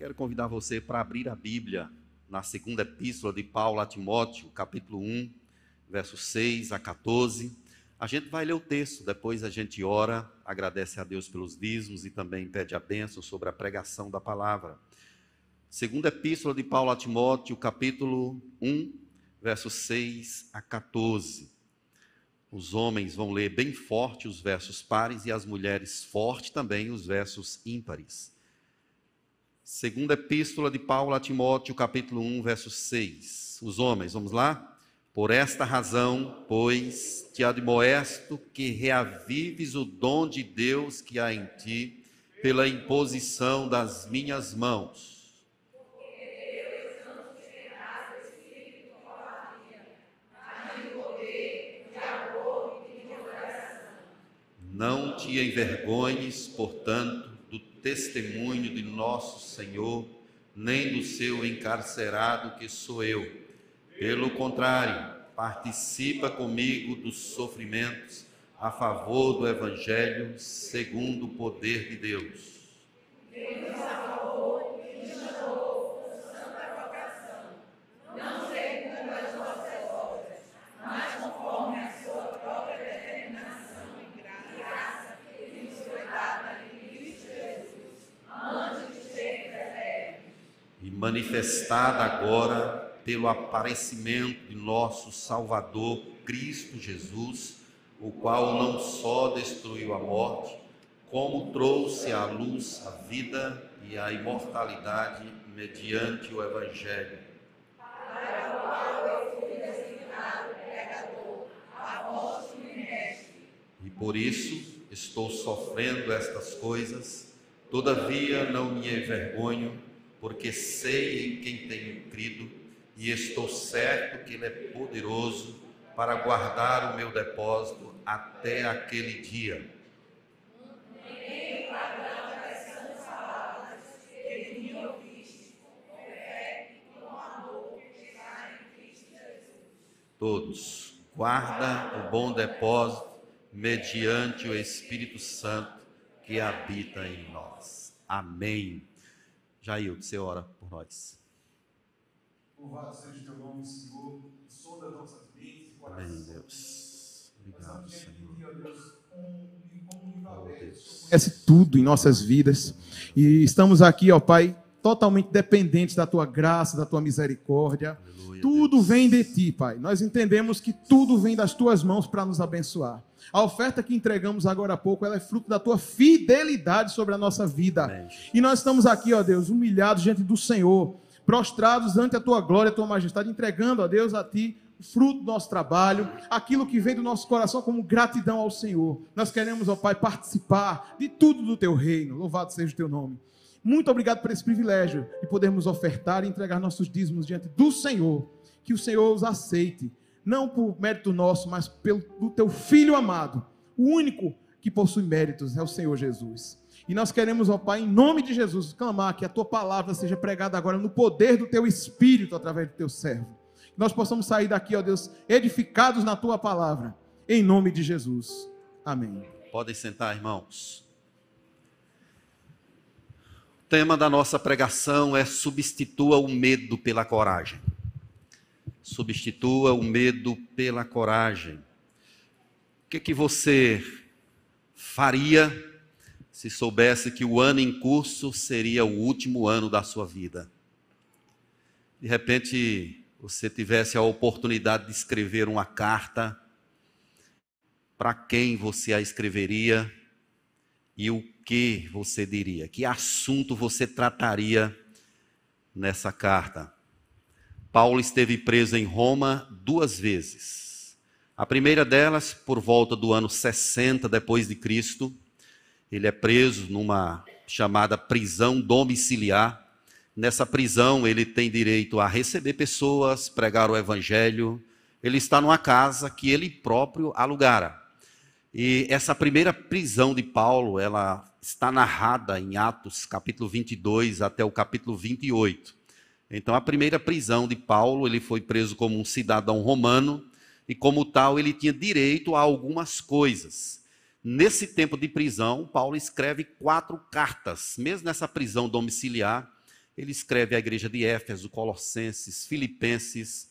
Quero convidar você para abrir a Bíblia na segunda epístola de Paulo a Timóteo, capítulo 1, versos 6 a 14. A gente vai ler o texto, depois a gente ora, agradece a Deus pelos dízimos e também pede a bênção sobre a pregação da palavra. Segunda epístola de Paulo a Timóteo, capítulo 1, versos 6 a 14. Os homens vão ler bem forte os versos pares e as mulheres forte também os versos ímpares. Segunda epístola de Paulo a Timóteo, capítulo 1, verso 6. Os homens, vamos lá? Por esta razão, pois, te admoesto que reavives o dom de Deus que há em ti, pela imposição das minhas mãos Não te envergonhes, portanto, testemunho de nosso Senhor, nem do seu encarcerado que sou eu. Pelo contrário, participa comigo dos sofrimentos a favor do Evangelho, segundo o poder de Deus. Deus manifestada agora pelo aparecimento de nosso Salvador Cristo Jesus, o qual não só destruiu a morte, como trouxe à luz a vida e a imortalidade mediante o Evangelho. Para o qual eu fui designado e mestre. E por isso estou sofrendo estas coisas, todavia não me envergonho porque sei em quem tenho crido e estou certo que Ele é poderoso para guardar o meu depósito até aquele dia. Todos, guarda o bom depósito mediante o Espírito Santo que habita em nós. Amém. Jair, você ora por nós. Louvado seja o teu nome, Senhor. Sonda as nossas mentes e corações. Amém, Deus. Obrigado, Senhor. Conhece tudo em nossas vidas. E estamos aqui, ó Pai, totalmente dependentes da tua graça, da tua misericórdia. Aleluia, tudo Deus. vem de ti, Pai. Nós entendemos que tudo vem das tuas mãos para nos abençoar. A oferta que entregamos agora há pouco, ela é fruto da tua fidelidade sobre a nossa vida. Amém. E nós estamos aqui, ó Deus, humilhados diante do Senhor, prostrados ante a tua glória, a tua majestade, entregando, ó Deus, a ti o fruto do nosso trabalho, aquilo que vem do nosso coração como gratidão ao Senhor. Nós queremos, ó Pai, participar de tudo do teu reino. Louvado seja o teu nome. Muito obrigado por esse privilégio de podermos ofertar e entregar nossos dízimos diante do Senhor. Que o Senhor os aceite não por mérito nosso, mas pelo do teu filho amado. O único que possui méritos é o Senhor Jesus. E nós queremos, ó Pai, em nome de Jesus, clamar que a tua palavra seja pregada agora no poder do teu espírito através do teu servo. Que nós possamos sair daqui, ó Deus, edificados na tua palavra. Em nome de Jesus. Amém. Podem sentar, irmãos. Tema da nossa pregação é substitua o medo pela coragem. Substitua o medo pela coragem. O que, que você faria se soubesse que o ano em curso seria o último ano da sua vida? De repente, você tivesse a oportunidade de escrever uma carta, para quem você a escreveria e o que você diria? Que assunto você trataria nessa carta? Paulo esteve preso em Roma duas vezes. A primeira delas, por volta do ano 60 depois de Cristo, ele é preso numa chamada prisão domiciliar. Nessa prisão, ele tem direito a receber pessoas, pregar o evangelho. Ele está numa casa que ele próprio alugara. E essa primeira prisão de Paulo, ela está narrada em Atos, capítulo 22 até o capítulo 28. Então, a primeira prisão de Paulo, ele foi preso como um cidadão romano e, como tal, ele tinha direito a algumas coisas. Nesse tempo de prisão, Paulo escreve quatro cartas. Mesmo nessa prisão domiciliar, ele escreve à igreja de Éfeso, Colossenses, Filipenses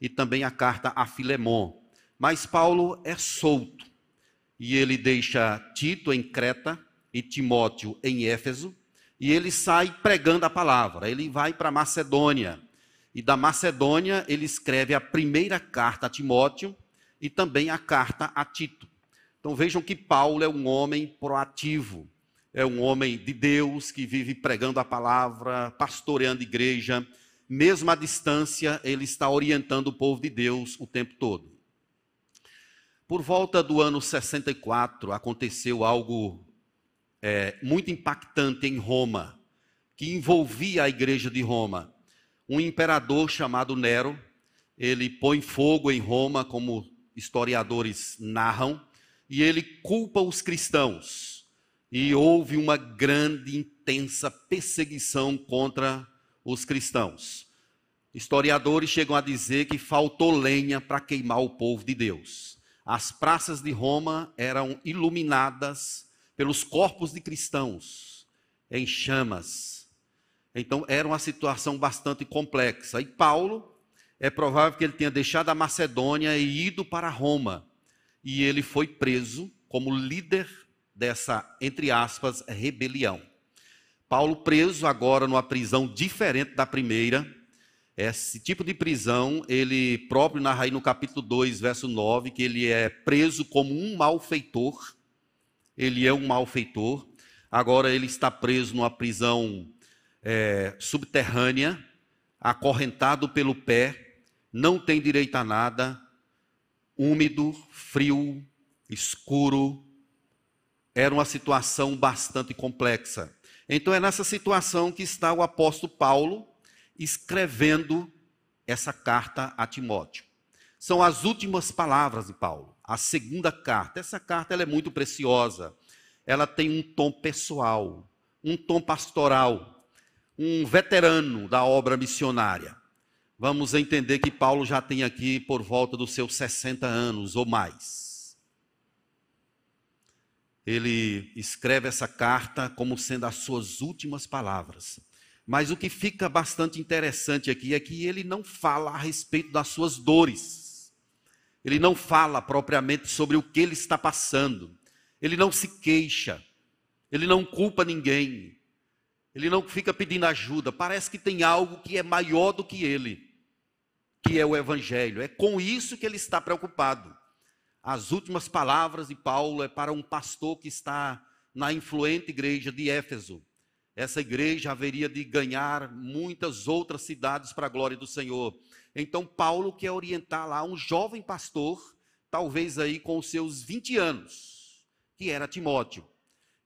e também a carta a Filemon. Mas Paulo é solto e ele deixa Tito em Creta e Timóteo em Éfeso e ele sai pregando a palavra. Ele vai para Macedônia e da Macedônia ele escreve a primeira carta a Timóteo e também a carta a Tito. Então vejam que Paulo é um homem proativo é um homem de Deus que vive pregando a palavra, pastoreando igreja, mesmo à distância, ele está orientando o povo de Deus o tempo todo. Por volta do ano 64, aconteceu algo é, muito impactante em Roma, que envolvia a igreja de Roma. Um imperador chamado Nero, ele põe fogo em Roma, como historiadores narram, e ele culpa os cristãos e houve uma grande, intensa perseguição contra os cristãos. Historiadores chegam a dizer que faltou lenha para queimar o povo de Deus. As praças de Roma eram iluminadas pelos corpos de cristãos em chamas. Então era uma situação bastante complexa. E Paulo, é provável que ele tenha deixado a Macedônia e ido para Roma. E ele foi preso como líder dessa, entre aspas, rebelião. Paulo preso agora numa prisão diferente da primeira. Esse tipo de prisão, ele próprio narra aí no capítulo 2, verso 9, que ele é preso como um malfeitor. Ele é um malfeitor. Agora ele está preso numa prisão é, subterrânea, acorrentado pelo pé, não tem direito a nada, úmido, frio, escuro, era uma situação bastante complexa. Então é nessa situação que está o apóstolo Paulo escrevendo essa carta a Timóteo. São as últimas palavras de Paulo, a segunda carta. Essa carta é muito preciosa. Ela tem um tom pessoal, um tom pastoral, um veterano da obra missionária. Vamos entender que Paulo já tem aqui por volta dos seus 60 anos ou mais ele escreve essa carta como sendo as suas últimas palavras. Mas o que fica bastante interessante aqui é que ele não fala a respeito das suas dores. Ele não fala propriamente sobre o que ele está passando. Ele não se queixa. Ele não culpa ninguém. Ele não fica pedindo ajuda. Parece que tem algo que é maior do que ele, que é o evangelho. É com isso que ele está preocupado. As últimas palavras de Paulo é para um pastor que está na influente igreja de Éfeso. Essa igreja haveria de ganhar muitas outras cidades para a glória do Senhor. Então, Paulo quer orientar lá um jovem pastor, talvez aí com os seus 20 anos, que era Timóteo.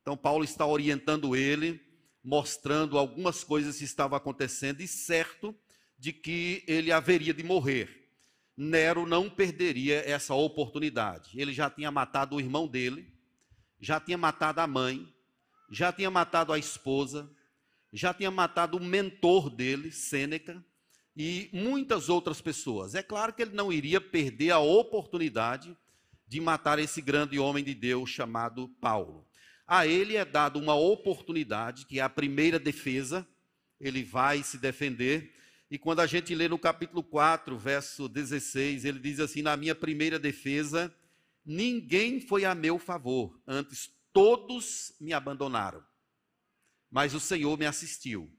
Então, Paulo está orientando ele, mostrando algumas coisas que estavam acontecendo e certo de que ele haveria de morrer. Nero não perderia essa oportunidade. Ele já tinha matado o irmão dele, já tinha matado a mãe, já tinha matado a esposa, já tinha matado o mentor dele, Sêneca, e muitas outras pessoas. É claro que ele não iria perder a oportunidade de matar esse grande homem de Deus chamado Paulo. A ele é dado uma oportunidade, que é a primeira defesa, ele vai se defender e quando a gente lê no capítulo 4, verso 16, ele diz assim: Na minha primeira defesa, ninguém foi a meu favor, antes todos me abandonaram. Mas o Senhor me assistiu.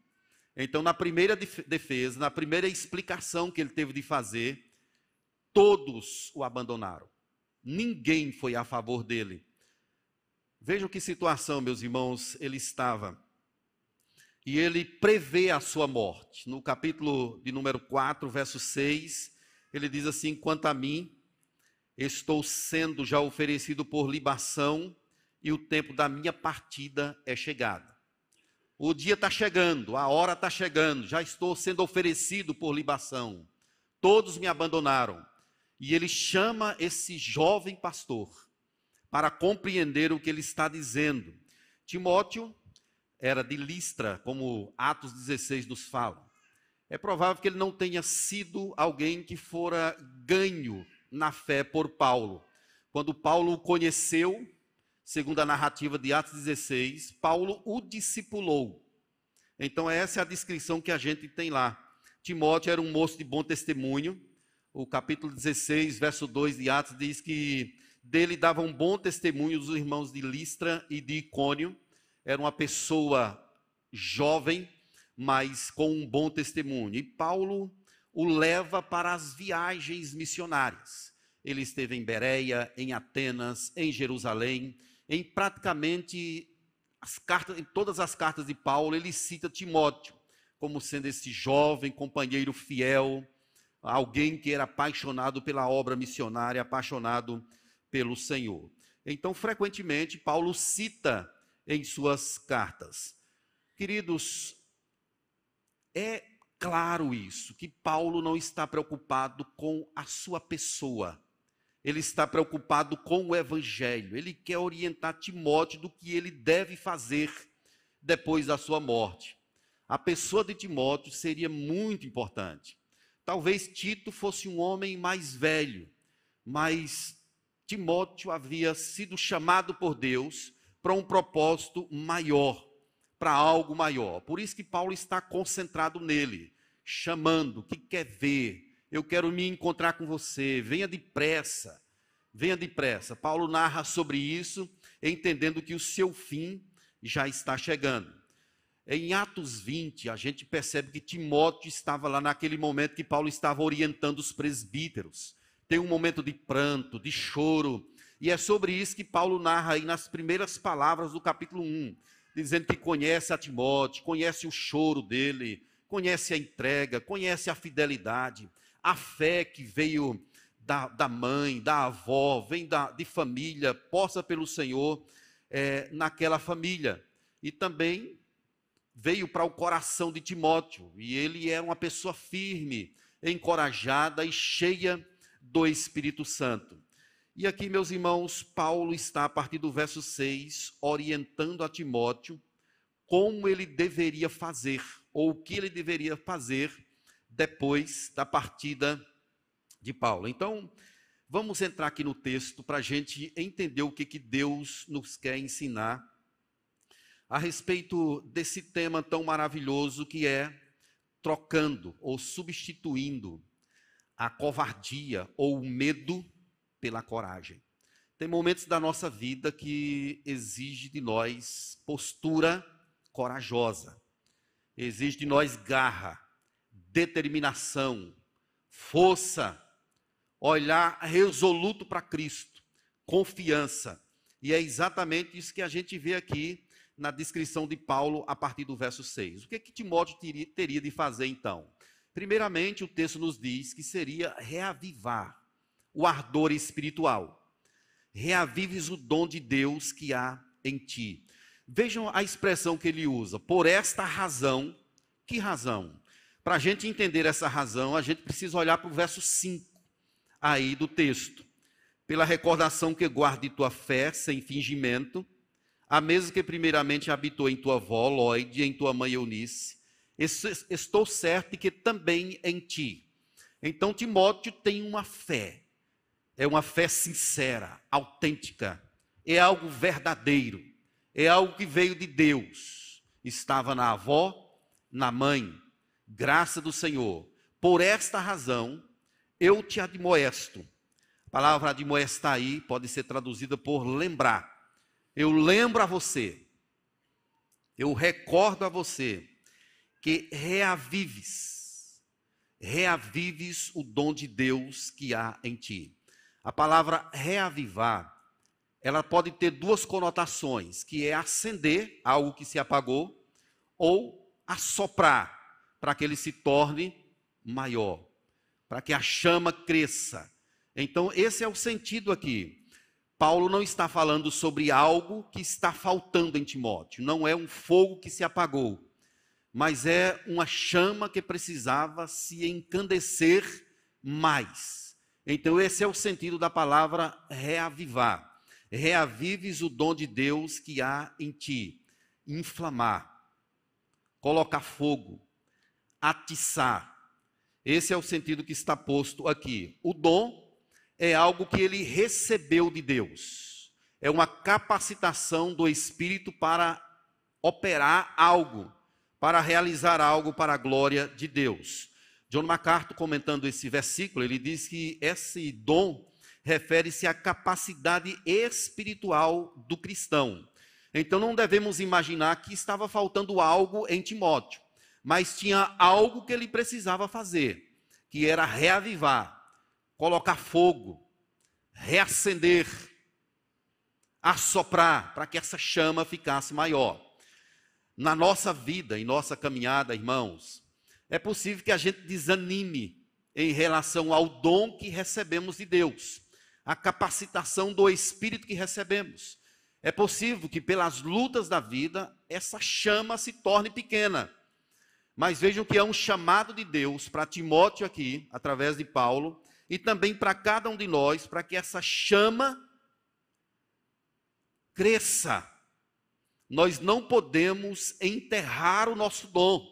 Então, na primeira defesa, na primeira explicação que ele teve de fazer, todos o abandonaram. Ninguém foi a favor dele. Vejam que situação, meus irmãos, ele estava e ele prevê a sua morte. No capítulo de número 4, verso 6, ele diz assim: Quanto a mim, estou sendo já oferecido por libação, e o tempo da minha partida é chegado. O dia está chegando, a hora está chegando, já estou sendo oferecido por libação. Todos me abandonaram. E ele chama esse jovem pastor para compreender o que ele está dizendo. Timóteo era de Listra, como Atos 16 nos fala. É provável que ele não tenha sido alguém que fora ganho na fé por Paulo. Quando Paulo o conheceu, segundo a narrativa de Atos 16, Paulo o discipulou. Então, essa é a descrição que a gente tem lá. Timóteo era um moço de bom testemunho. O capítulo 16, verso 2 de Atos diz que dele davam um bom testemunho os irmãos de Listra e de Icônio. Era uma pessoa jovem, mas com um bom testemunho. E Paulo o leva para as viagens missionárias. Ele esteve em Bereia, em Atenas, em Jerusalém, em praticamente as cartas, em todas as cartas de Paulo, ele cita Timóteo como sendo esse jovem companheiro fiel, alguém que era apaixonado pela obra missionária, apaixonado pelo Senhor. Então, frequentemente, Paulo cita em suas cartas. Queridos, é claro isso, que Paulo não está preocupado com a sua pessoa ele está preocupado com o evangelho. Ele quer orientar Timóteo do que ele deve fazer depois da sua morte. A pessoa de Timóteo seria muito importante. Talvez Tito fosse um homem mais velho, mas Timóteo havia sido chamado por Deus para um propósito maior, para algo maior. Por isso que Paulo está concentrado nele, chamando, que quer ver, eu quero me encontrar com você, venha depressa, venha depressa. Paulo narra sobre isso, entendendo que o seu fim já está chegando. Em Atos 20, a gente percebe que Timóteo estava lá naquele momento que Paulo estava orientando os presbíteros. Tem um momento de pranto, de choro, e é sobre isso que Paulo narra aí nas primeiras palavras do capítulo 1, dizendo que conhece a Timóteo, conhece o choro dele, conhece a entrega, conhece a fidelidade a fé que veio da, da mãe, da avó, vem da, de família, posta pelo Senhor é, naquela família. E também veio para o coração de Timóteo, e ele é uma pessoa firme, encorajada e cheia do Espírito Santo. E aqui, meus irmãos, Paulo está, a partir do verso 6, orientando a Timóteo como ele deveria fazer, ou o que ele deveria fazer depois da partida de Paulo. Então, vamos entrar aqui no texto para a gente entender o que, que Deus nos quer ensinar a respeito desse tema tão maravilhoso que é trocando ou substituindo a covardia ou o medo pela coragem. Tem momentos da nossa vida que exige de nós postura corajosa, exige de nós garra, determinação, força, olhar resoluto para Cristo, confiança. E é exatamente isso que a gente vê aqui na descrição de Paulo a partir do verso 6. O que, que Timóteo teria de fazer então? Primeiramente, o texto nos diz que seria reavivar o ardor espiritual. Reavives o dom de Deus que há em ti. Vejam a expressão que ele usa. Por esta razão, que razão? Para a gente entender essa razão, a gente precisa olhar para o verso 5 aí do texto. Pela recordação que guarde tua fé sem fingimento, a mesma que primeiramente habitou em tua avó, Lloyd, e em tua mãe Eunice, estou certo de que também em ti. Então Timóteo tem uma fé, é uma fé sincera, autêntica, é algo verdadeiro, é algo que veio de Deus. Estava na avó, na mãe, graça do Senhor. Por esta razão, eu te admoesto. A palavra admoestar aí pode ser traduzida por lembrar. Eu lembro a você, eu recordo a você que reavives, reavives o dom de Deus que há em ti. A palavra reavivar, ela pode ter duas conotações, que é acender algo que se apagou ou assoprar para que ele se torne maior, para que a chama cresça. Então, esse é o sentido aqui. Paulo não está falando sobre algo que está faltando em Timóteo, não é um fogo que se apagou, mas é uma chama que precisava se encandecer mais. Então, esse é o sentido da palavra reavivar. Reavives o dom de Deus que há em ti. Inflamar, colocar fogo, atiçar. Esse é o sentido que está posto aqui. O dom é algo que ele recebeu de Deus. É uma capacitação do Espírito para operar algo, para realizar algo para a glória de Deus. John MacArthur, comentando esse versículo, ele diz que esse dom refere-se à capacidade espiritual do cristão. Então não devemos imaginar que estava faltando algo em Timóteo, mas tinha algo que ele precisava fazer, que era reavivar, colocar fogo, reacender, assoprar, para que essa chama ficasse maior. Na nossa vida, em nossa caminhada, irmãos, é possível que a gente desanime em relação ao dom que recebemos de Deus, a capacitação do Espírito que recebemos. É possível que pelas lutas da vida essa chama se torne pequena. Mas vejam que é um chamado de Deus para Timóteo aqui, através de Paulo, e também para cada um de nós, para que essa chama cresça. Nós não podemos enterrar o nosso dom.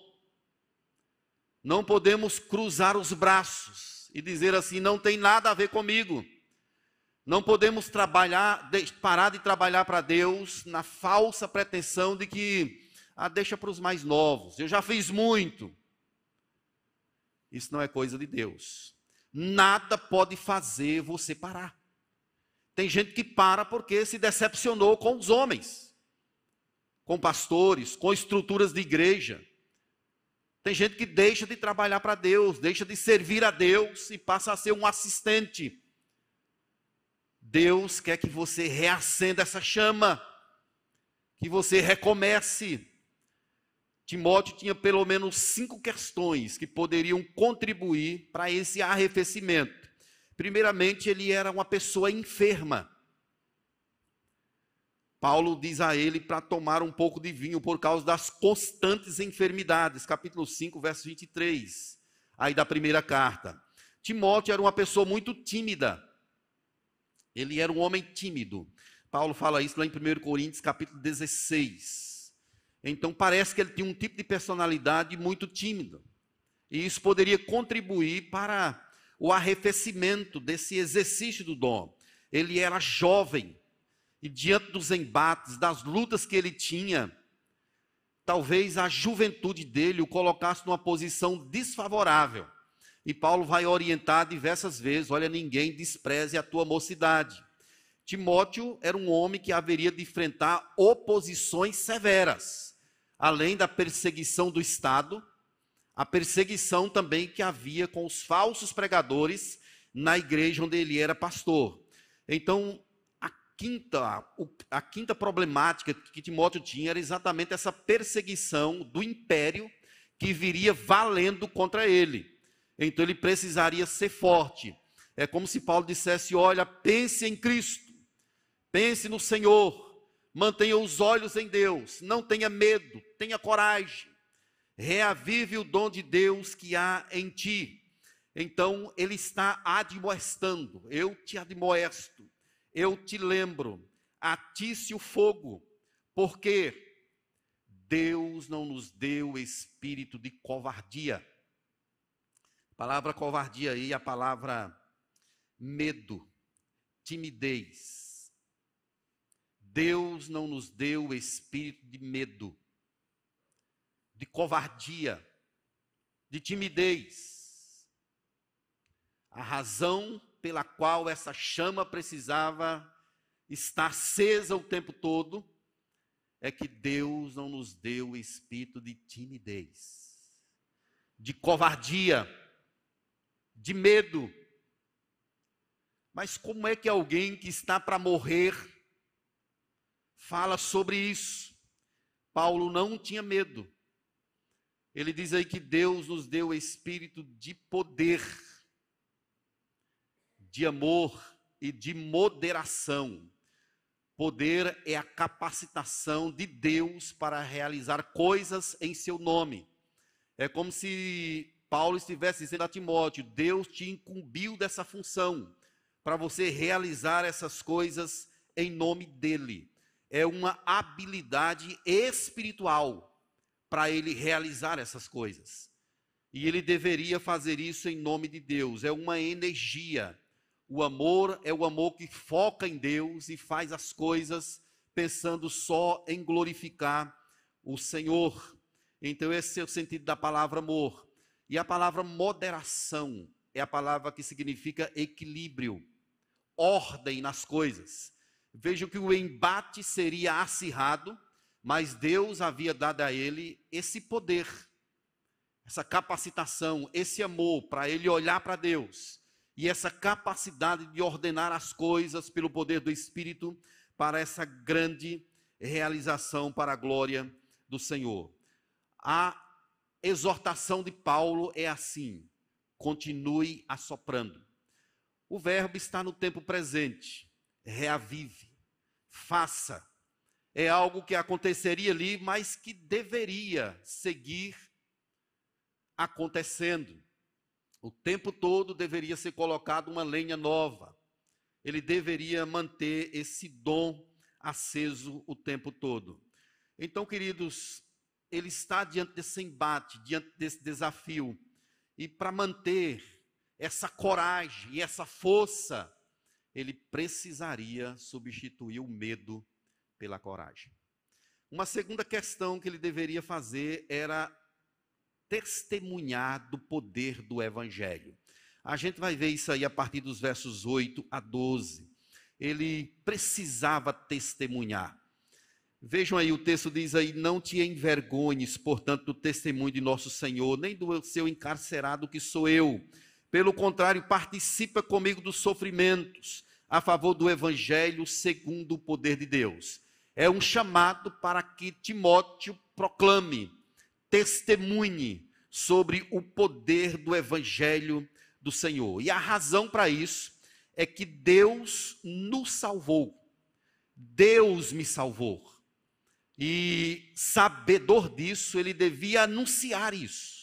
Não podemos cruzar os braços e dizer assim: não tem nada a ver comigo. Não podemos trabalhar, parar de trabalhar para Deus na falsa pretensão de que ah, deixa para os mais novos. Eu já fiz muito. Isso não é coisa de Deus. Nada pode fazer você parar. Tem gente que para porque se decepcionou com os homens, com pastores, com estruturas de igreja. Tem gente que deixa de trabalhar para Deus, deixa de servir a Deus e passa a ser um assistente Deus quer que você reacenda essa chama, que você recomece. Timóteo tinha pelo menos cinco questões que poderiam contribuir para esse arrefecimento. Primeiramente, ele era uma pessoa enferma. Paulo diz a ele para tomar um pouco de vinho por causa das constantes enfermidades, capítulo 5, verso 23, aí da primeira carta. Timóteo era uma pessoa muito tímida. Ele era um homem tímido. Paulo fala isso lá em 1 Coríntios, capítulo 16. Então parece que ele tinha um tipo de personalidade muito tímida. E isso poderia contribuir para o arrefecimento desse exercício do dom. Ele era jovem e diante dos embates, das lutas que ele tinha, talvez a juventude dele o colocasse numa posição desfavorável. E Paulo vai orientar diversas vezes: olha, ninguém despreze a tua mocidade. Timóteo era um homem que haveria de enfrentar oposições severas, além da perseguição do Estado, a perseguição também que havia com os falsos pregadores na igreja onde ele era pastor. Então, a quinta, a quinta problemática que Timóteo tinha era exatamente essa perseguição do império que viria valendo contra ele. Então ele precisaria ser forte. É como se Paulo dissesse: Olha, pense em Cristo, pense no Senhor, mantenha os olhos em Deus, não tenha medo, tenha coragem, reavive o dom de Deus que há em ti. Então ele está admoestando, eu te admoesto, eu te lembro, atice o fogo, porque Deus não nos deu espírito de covardia a palavra covardia aí, a palavra medo, timidez. Deus não nos deu o espírito de medo, de covardia, de timidez. A razão pela qual essa chama precisava estar acesa o tempo todo é que Deus não nos deu o espírito de timidez, de covardia de medo. Mas como é que alguém que está para morrer fala sobre isso? Paulo não tinha medo. Ele diz aí que Deus nos deu o espírito de poder, de amor e de moderação. Poder é a capacitação de Deus para realizar coisas em seu nome. É como se Paulo estivesse dizendo a Timóteo: Deus te incumbiu dessa função, para você realizar essas coisas em nome dele. É uma habilidade espiritual para ele realizar essas coisas. E ele deveria fazer isso em nome de Deus. É uma energia. O amor é o amor que foca em Deus e faz as coisas pensando só em glorificar o Senhor. Então, esse é o sentido da palavra amor. E a palavra moderação é a palavra que significa equilíbrio, ordem nas coisas. Vejam que o embate seria acirrado, mas Deus havia dado a ele esse poder, essa capacitação, esse amor para ele olhar para Deus e essa capacidade de ordenar as coisas pelo poder do Espírito para essa grande realização para a glória do Senhor. A exortação de Paulo é assim: continue assoprando. O verbo está no tempo presente, reavive, faça. É algo que aconteceria ali, mas que deveria seguir acontecendo. O tempo todo deveria ser colocado uma lenha nova. Ele deveria manter esse dom aceso o tempo todo. Então, queridos, ele está diante desse embate, diante desse desafio. E para manter essa coragem e essa força, ele precisaria substituir o medo pela coragem. Uma segunda questão que ele deveria fazer era testemunhar do poder do Evangelho. A gente vai ver isso aí a partir dos versos 8 a 12. Ele precisava testemunhar. Vejam aí, o texto diz aí: Não te envergonhes, portanto, do testemunho de nosso Senhor, nem do seu encarcerado que sou eu. Pelo contrário, participa comigo dos sofrimentos, a favor do Evangelho, segundo o poder de Deus. É um chamado para que Timóteo proclame testemunhe sobre o poder do evangelho do Senhor. E a razão para isso é que Deus nos salvou. Deus me salvou. E sabedor disso, ele devia anunciar isso.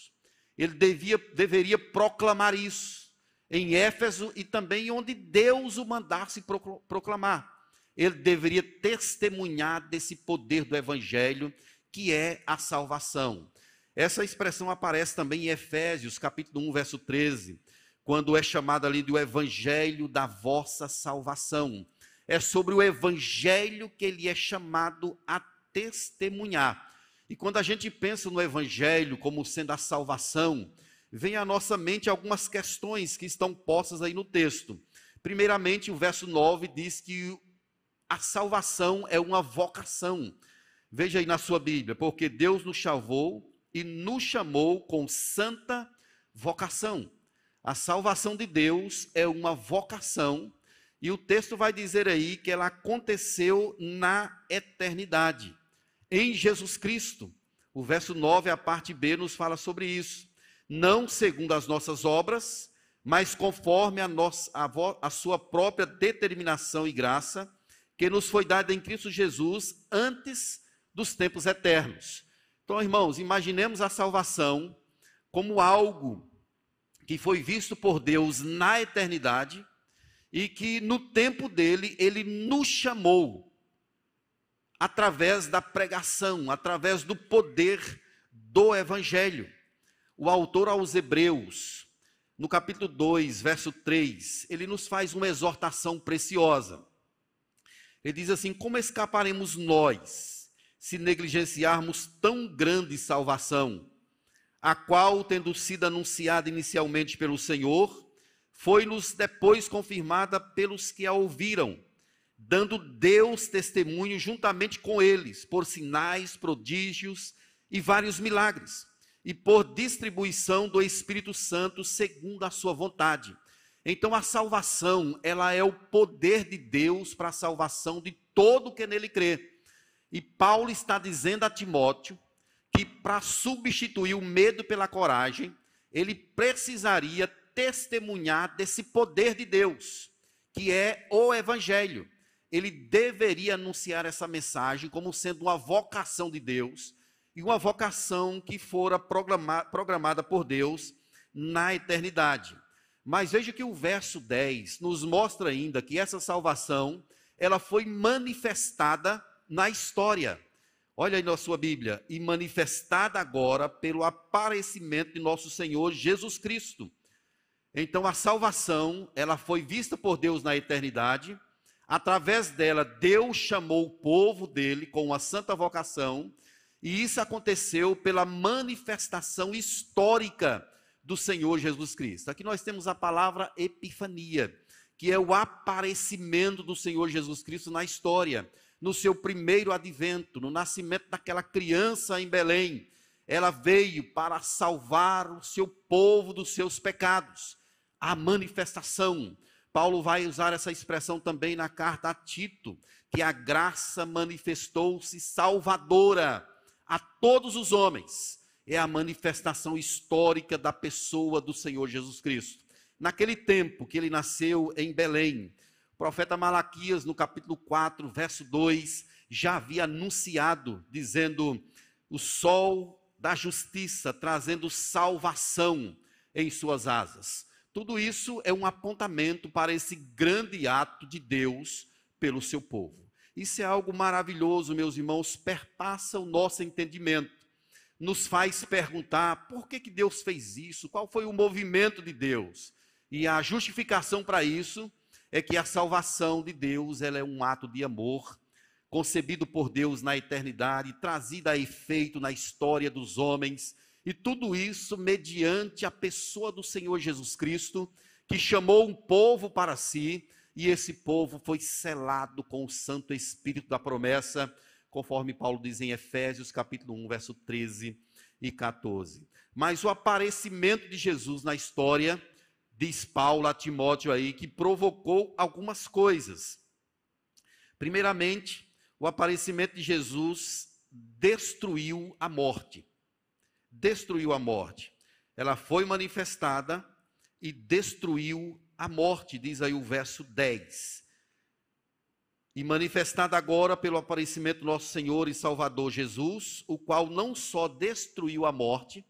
Ele devia, deveria proclamar isso em Éfeso e também onde Deus o mandasse proclamar. Ele deveria testemunhar desse poder do evangelho que é a salvação. Essa expressão aparece também em Efésios, capítulo 1, verso 13, quando é chamado ali do evangelho da vossa salvação. É sobre o evangelho que ele é chamado a testemunhar. E quando a gente pensa no evangelho como sendo a salvação, vem à nossa mente algumas questões que estão postas aí no texto. Primeiramente, o verso 9 diz que a salvação é uma vocação. Veja aí na sua Bíblia, porque Deus nos salvou e nos chamou com santa vocação. A salvação de Deus é uma vocação, e o texto vai dizer aí que ela aconteceu na eternidade, em Jesus Cristo. O verso 9, a parte B, nos fala sobre isso. Não segundo as nossas obras, mas conforme a, nossa, a, a sua própria determinação e graça, que nos foi dada em Cristo Jesus antes dos tempos eternos então, irmãos, imaginemos a salvação como algo que foi visto por Deus na eternidade e que no tempo dele ele nos chamou através da pregação, através do poder do evangelho. O autor aos Hebreus, no capítulo 2, verso 3, ele nos faz uma exortação preciosa. Ele diz assim: Como escaparemos nós se negligenciarmos tão grande salvação, a qual, tendo sido anunciada inicialmente pelo Senhor, foi-nos depois confirmada pelos que a ouviram, dando Deus testemunho juntamente com eles, por sinais, prodígios e vários milagres, e por distribuição do Espírito Santo segundo a sua vontade. Então a salvação, ela é o poder de Deus para a salvação de todo que nele crê. E Paulo está dizendo a Timóteo que para substituir o medo pela coragem, ele precisaria testemunhar desse poder de Deus, que é o evangelho. Ele deveria anunciar essa mensagem como sendo uma vocação de Deus e uma vocação que fora programada por Deus na eternidade. Mas veja que o verso 10 nos mostra ainda que essa salvação, ela foi manifestada na história. Olha aí na sua Bíblia, e manifestada agora pelo aparecimento de nosso Senhor Jesus Cristo. Então a salvação, ela foi vista por Deus na eternidade. Através dela, Deus chamou o povo dele com uma santa vocação. E isso aconteceu pela manifestação histórica do Senhor Jesus Cristo. Aqui nós temos a palavra epifania, que é o aparecimento do Senhor Jesus Cristo na história, no seu primeiro advento, no nascimento daquela criança em Belém. Ela veio para salvar o seu povo dos seus pecados. A manifestação. Paulo vai usar essa expressão também na carta a Tito, que a graça manifestou-se salvadora a todos os homens. É a manifestação histórica da pessoa do Senhor Jesus Cristo. Naquele tempo que ele nasceu em Belém, o profeta Malaquias, no capítulo 4, verso 2, já havia anunciado, dizendo: o sol da justiça trazendo salvação em suas asas. Tudo isso é um apontamento para esse grande ato de Deus pelo seu povo. Isso é algo maravilhoso, meus irmãos, perpassa o nosso entendimento. Nos faz perguntar por que, que Deus fez isso, qual foi o movimento de Deus. E a justificação para isso é que a salvação de Deus ela é um ato de amor, concebido por Deus na eternidade, trazida a efeito na história dos homens, e tudo isso mediante a pessoa do Senhor Jesus Cristo, que chamou um povo para si e esse povo foi selado com o Santo Espírito da promessa, conforme Paulo diz em Efésios capítulo 1, verso 13 e 14. Mas o aparecimento de Jesus na história, diz Paulo a Timóteo aí, que provocou algumas coisas. Primeiramente, o aparecimento de Jesus destruiu a morte. Destruiu a morte. Ela foi manifestada e destruiu a morte, diz aí o verso 10. E manifestada agora pelo aparecimento do nosso Senhor e Salvador Jesus, o qual não só destruiu a morte,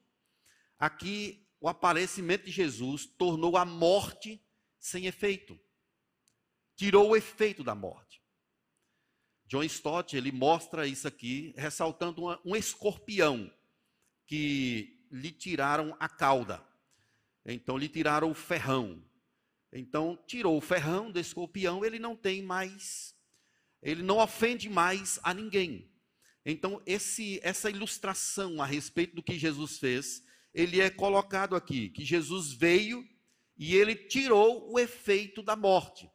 aqui o aparecimento de Jesus tornou a morte sem efeito. Tirou o efeito da morte. John Stott, ele mostra isso aqui, ressaltando uma, um escorpião que lhe tiraram a cauda. Então lhe tiraram o ferrão. Então, tirou o ferrão do escorpião, ele não tem mais, ele não ofende mais a ninguém. Então, esse, essa ilustração a respeito do que Jesus fez, ele é colocado aqui, que Jesus veio e ele tirou o efeito da morte.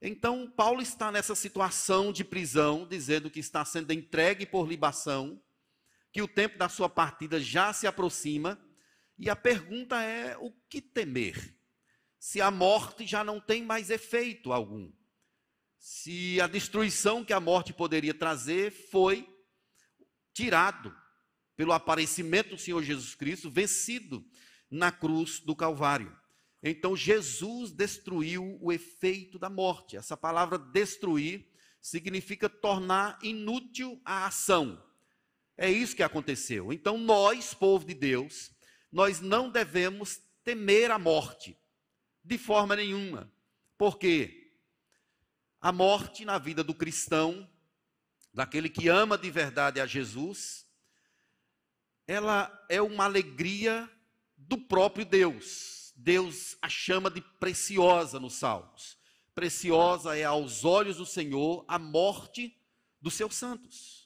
Então, Paulo está nessa situação de prisão, dizendo que está sendo entregue por libação, que o tempo da sua partida já se aproxima, e a pergunta é: o que temer? se a morte já não tem mais efeito algum. Se a destruição que a morte poderia trazer foi tirado pelo aparecimento do Senhor Jesus Cristo, vencido na cruz do Calvário. Então Jesus destruiu o efeito da morte. Essa palavra destruir significa tornar inútil a ação. É isso que aconteceu. Então nós, povo de Deus, nós não devemos temer a morte. De forma nenhuma. Porque a morte na vida do cristão, daquele que ama de verdade a Jesus, ela é uma alegria do próprio Deus. Deus a chama de preciosa nos Salmos. Preciosa é aos olhos do Senhor a morte dos seus santos.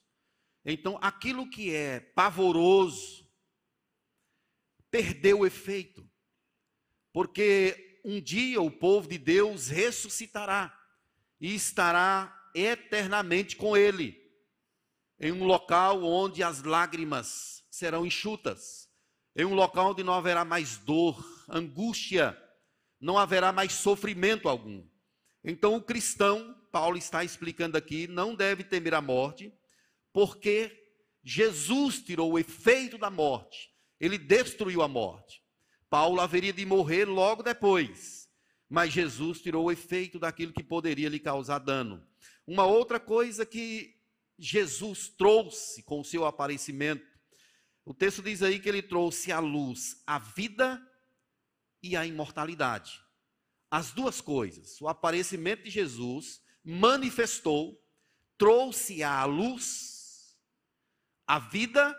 Então, aquilo que é pavoroso perdeu o efeito. Porque um dia o povo de Deus ressuscitará e estará eternamente com ele, em um local onde as lágrimas serão enxutas, em um local onde não haverá mais dor, angústia, não haverá mais sofrimento algum. Então o cristão, Paulo está explicando aqui, não deve temer a morte, porque Jesus tirou o efeito da morte, ele destruiu a morte. Paulo haveria de morrer logo depois, mas Jesus tirou o efeito daquilo que poderia lhe causar dano. Uma outra coisa que Jesus trouxe com o seu aparecimento, o texto diz aí que ele trouxe à luz a vida e a imortalidade. As duas coisas. O aparecimento de Jesus manifestou, trouxe à luz a vida,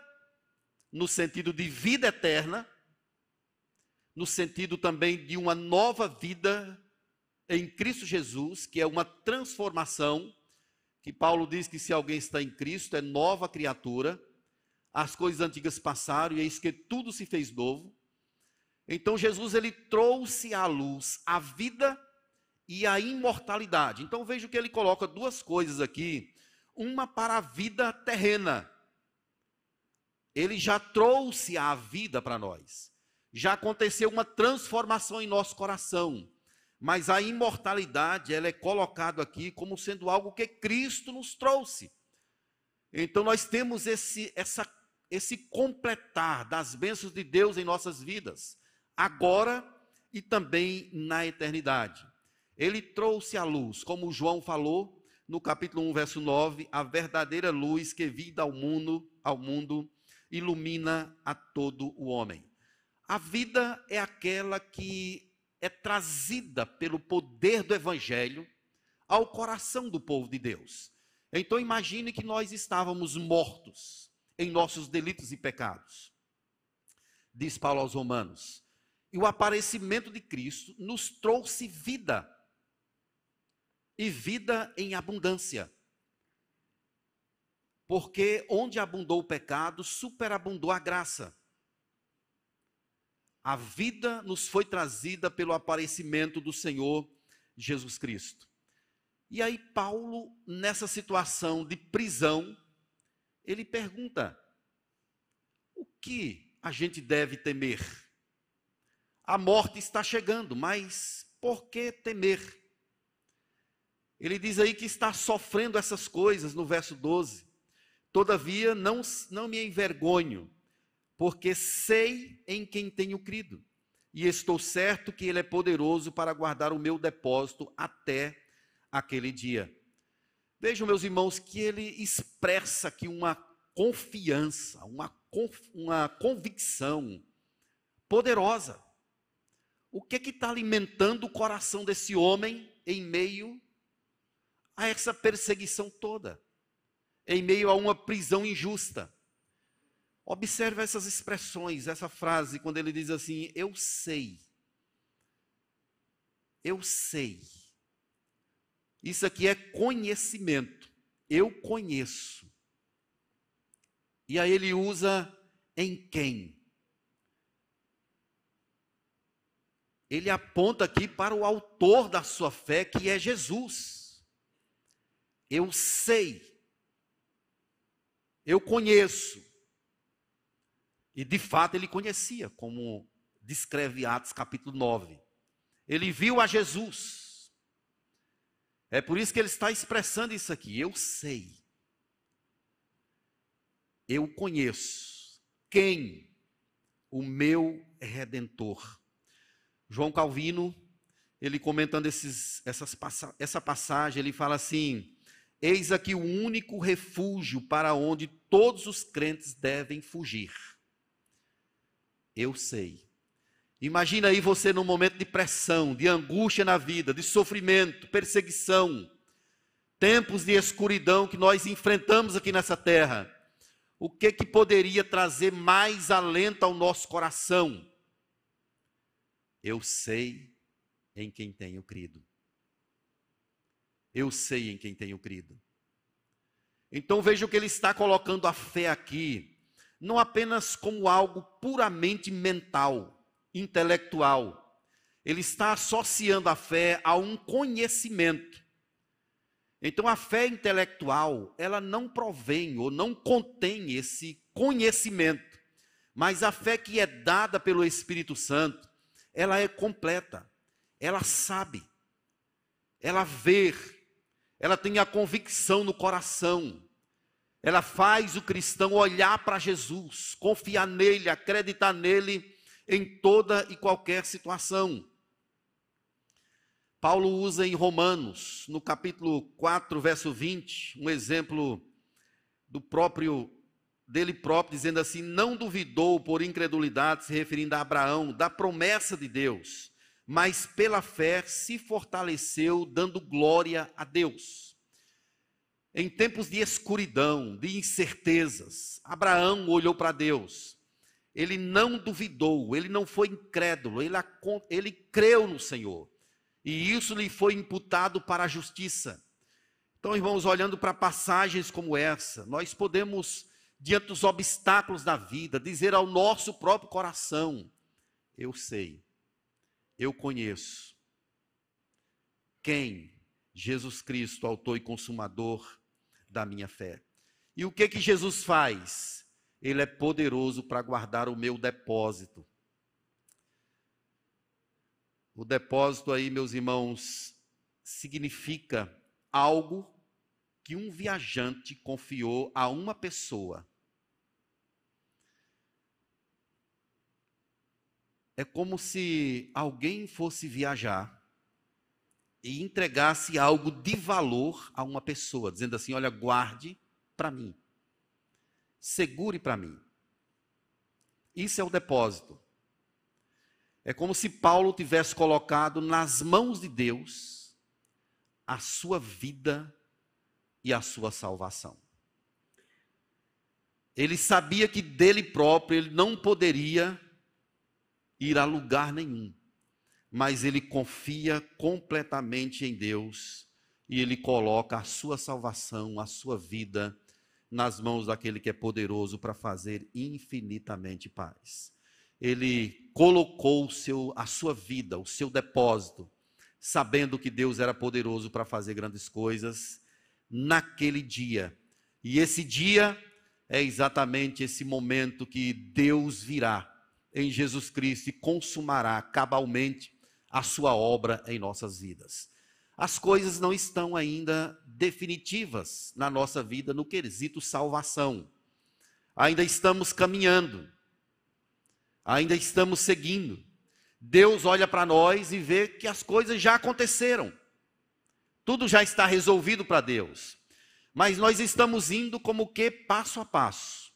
no sentido de vida eterna, no sentido também de uma nova vida em Cristo Jesus, que é uma transformação, que Paulo diz que se alguém está em Cristo é nova criatura, as coisas antigas passaram e eis que tudo se fez novo. Então Jesus ele trouxe à luz a vida e a imortalidade. Então veja que ele coloca duas coisas aqui, uma para a vida terrena. Ele já trouxe a vida para nós. Já aconteceu uma transformação em nosso coração. Mas a imortalidade, ela é colocada aqui como sendo algo que Cristo nos trouxe. Então nós temos esse essa esse completar das bênçãos de Deus em nossas vidas, agora e também na eternidade. Ele trouxe a luz, como João falou no capítulo 1, verso 9, a verdadeira luz que vida ao mundo, ao mundo ilumina a todo o homem. A vida é aquela que é trazida pelo poder do evangelho ao coração do povo de Deus. Então imagine que nós estávamos mortos em nossos delitos e pecados. Diz Paulo aos Romanos. E o aparecimento de Cristo nos trouxe vida. E vida em abundância. Porque onde abundou o pecado, superabundou a graça. A vida nos foi trazida pelo aparecimento do Senhor Jesus Cristo. E aí, Paulo, nessa situação de prisão, ele pergunta: o que a gente deve temer? A morte está chegando, mas por que temer? Ele diz aí que está sofrendo essas coisas no verso 12. Todavia, não, não me envergonho, porque sei em quem tenho crido, e estou certo que Ele é poderoso para guardar o meu depósito até aquele dia. Vejam, meus irmãos, que ele expressa aqui uma confiança, uma, uma convicção poderosa. O que é que está alimentando o coração desse homem em meio a essa perseguição toda? Em meio a uma prisão injusta? Observe essas expressões, essa frase, quando ele diz assim: Eu sei. Eu sei. Isso aqui é conhecimento. Eu conheço. E aí ele usa em quem? Ele aponta aqui para o autor da sua fé, que é Jesus. Eu sei. Eu conheço. E de fato ele conhecia, como descreve Atos capítulo 9. Ele viu a Jesus. É por isso que ele está expressando isso aqui. Eu sei. Eu conheço quem o meu redentor. João Calvino, ele comentando esses, essas, essa passagem, ele fala assim: Eis aqui o único refúgio para onde todos os crentes devem fugir. Eu sei Imagina aí você num momento de pressão, de angústia na vida, de sofrimento, perseguição, tempos de escuridão que nós enfrentamos aqui nessa terra. O que que poderia trazer mais alento ao nosso coração? Eu sei em quem tenho crido. Eu sei em quem tenho crido. Então veja que ele está colocando a fé aqui, não apenas como algo puramente mental, intelectual. Ele está associando a fé a um conhecimento. Então a fé intelectual, ela não provém ou não contém esse conhecimento. Mas a fé que é dada pelo Espírito Santo, ela é completa. Ela sabe. Ela vê. Ela tem a convicção no coração. Ela faz o cristão olhar para Jesus, confiar nele, acreditar nele em toda e qualquer situação. Paulo usa em Romanos, no capítulo 4, verso 20, um exemplo do próprio dele próprio dizendo assim: "Não duvidou por incredulidade, se referindo a Abraão, da promessa de Deus, mas pela fé se fortaleceu, dando glória a Deus." Em tempos de escuridão, de incertezas, Abraão olhou para Deus ele não duvidou, ele não foi incrédulo, ele, ele creu no Senhor. E isso lhe foi imputado para a justiça. Então, irmãos, olhando para passagens como essa, nós podemos diante dos obstáculos da vida, dizer ao nosso próprio coração: Eu sei, eu conheço quem Jesus Cristo, autor e consumador da minha fé. E o que que Jesus faz? Ele é poderoso para guardar o meu depósito. O depósito aí, meus irmãos, significa algo que um viajante confiou a uma pessoa. É como se alguém fosse viajar e entregasse algo de valor a uma pessoa, dizendo assim: olha, guarde para mim, segure para mim. Isso é o depósito. É como se Paulo tivesse colocado nas mãos de Deus a sua vida e a sua salvação. Ele sabia que dele próprio ele não poderia ir a lugar nenhum mas ele confia completamente em Deus e ele coloca a sua salvação, a sua vida nas mãos daquele que é poderoso para fazer infinitamente paz. Ele colocou seu, a sua vida, o seu depósito, sabendo que Deus era poderoso para fazer grandes coisas naquele dia. E esse dia é exatamente esse momento que Deus virá em Jesus Cristo e consumará cabalmente a sua obra em nossas vidas. As coisas não estão ainda definitivas na nossa vida no quesito salvação. Ainda estamos caminhando. Ainda estamos seguindo. Deus olha para nós e vê que as coisas já aconteceram. Tudo já está resolvido para Deus. Mas nós estamos indo como que passo a passo.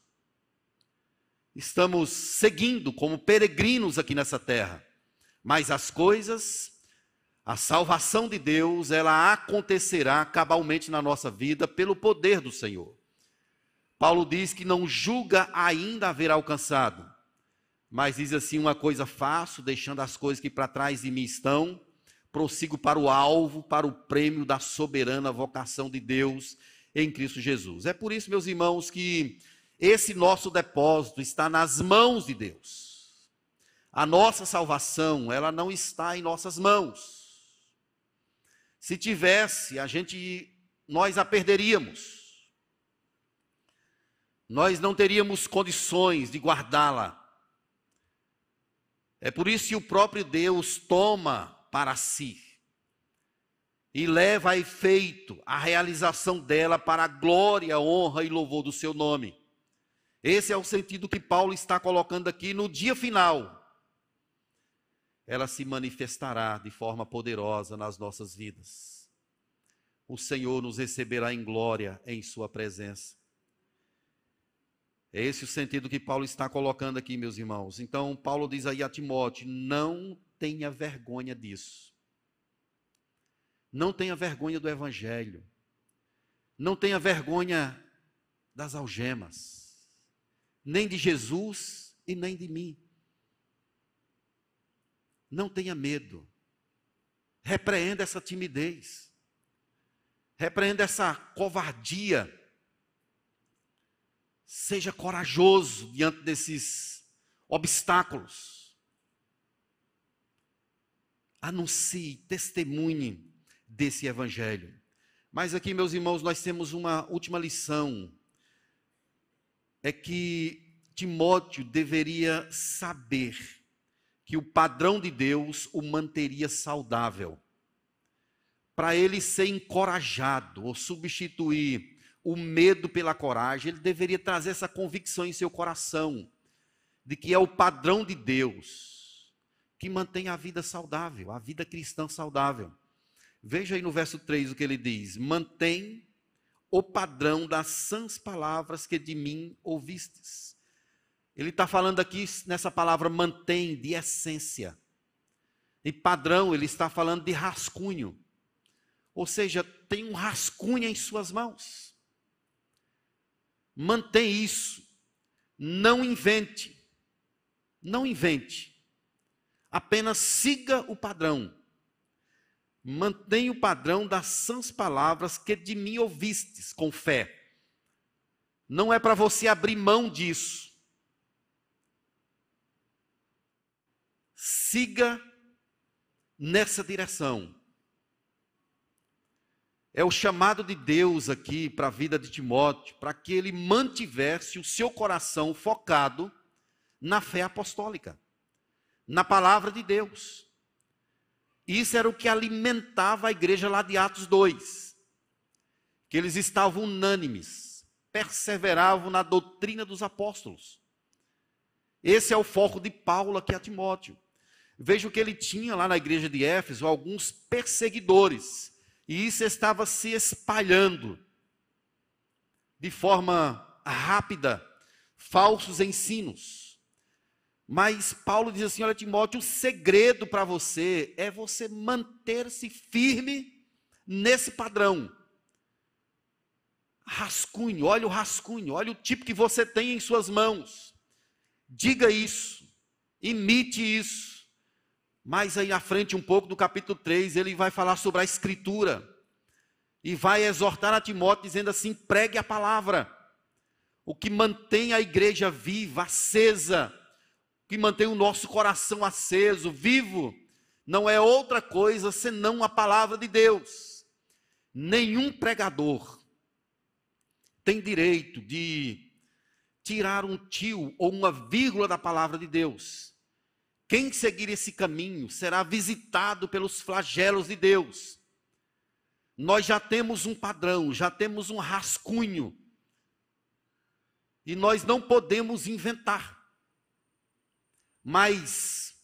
Estamos seguindo como peregrinos aqui nessa terra. Mas as coisas, a salvação de Deus, ela acontecerá cabalmente na nossa vida pelo poder do Senhor. Paulo diz que não julga ainda haver alcançado, mas diz assim: uma coisa faço, deixando as coisas que para trás de mim estão, prossigo para o alvo, para o prêmio da soberana vocação de Deus em Cristo Jesus. É por isso, meus irmãos, que esse nosso depósito está nas mãos de Deus. A nossa salvação, ela não está em nossas mãos. Se tivesse, a gente nós a perderíamos. Nós não teríamos condições de guardá-la. É por isso que o próprio Deus toma para si e leva a efeito a realização dela para a glória, honra e louvor do seu nome. Esse é o sentido que Paulo está colocando aqui no dia final ela se manifestará de forma poderosa nas nossas vidas. O Senhor nos receberá em glória em Sua presença. É esse o sentido que Paulo está colocando aqui, meus irmãos. Então, Paulo diz aí a Timóteo: não tenha vergonha disso. Não tenha vergonha do Evangelho. Não tenha vergonha das algemas. Nem de Jesus e nem de mim. Não tenha medo. Repreenda essa timidez. Repreenda essa covardia. Seja corajoso diante desses obstáculos. Anuncie, testemunhe desse evangelho. Mas aqui, meus irmãos, nós temos uma última lição. É que Timóteo deveria saber que o padrão de Deus o manteria saudável. Para ele ser encorajado ou substituir o medo pela coragem, ele deveria trazer essa convicção em seu coração de que é o padrão de Deus que mantém a vida saudável, a vida cristã saudável. Veja aí no verso 3 o que ele diz: mantém o padrão das sãs palavras que de mim ouvistes ele está falando aqui nessa palavra mantém, de essência. E padrão, ele está falando de rascunho. Ou seja, tem um rascunho em suas mãos. Mantém isso. Não invente. Não invente. Apenas siga o padrão. Mantenha o padrão das sãs palavras que de mim ouvistes com fé. Não é para você abrir mão disso. Siga nessa direção. É o chamado de Deus aqui para a vida de Timóteo, para que ele mantivesse o seu coração focado na fé apostólica, na palavra de Deus. Isso era o que alimentava a igreja lá de Atos 2. Que eles estavam unânimes, perseveravam na doutrina dos apóstolos. Esse é o foco de Paulo aqui a Timóteo. Veja que ele tinha lá na igreja de Éfeso alguns perseguidores e isso estava se espalhando de forma rápida, falsos ensinos. Mas Paulo diz assim: olha, Timóteo, o segredo para você é você manter-se firme nesse padrão. Rascunho, olha o rascunho, olha o tipo que você tem em suas mãos. Diga isso, imite isso. Mais aí à frente, um pouco do capítulo 3, ele vai falar sobre a Escritura. E vai exortar a Timóteo, dizendo assim: pregue a palavra. O que mantém a igreja viva, acesa, que mantém o nosso coração aceso, vivo, não é outra coisa senão a palavra de Deus. Nenhum pregador tem direito de tirar um tio ou uma vírgula da palavra de Deus. Quem seguir esse caminho será visitado pelos flagelos de Deus. Nós já temos um padrão, já temos um rascunho. E nós não podemos inventar. Mas,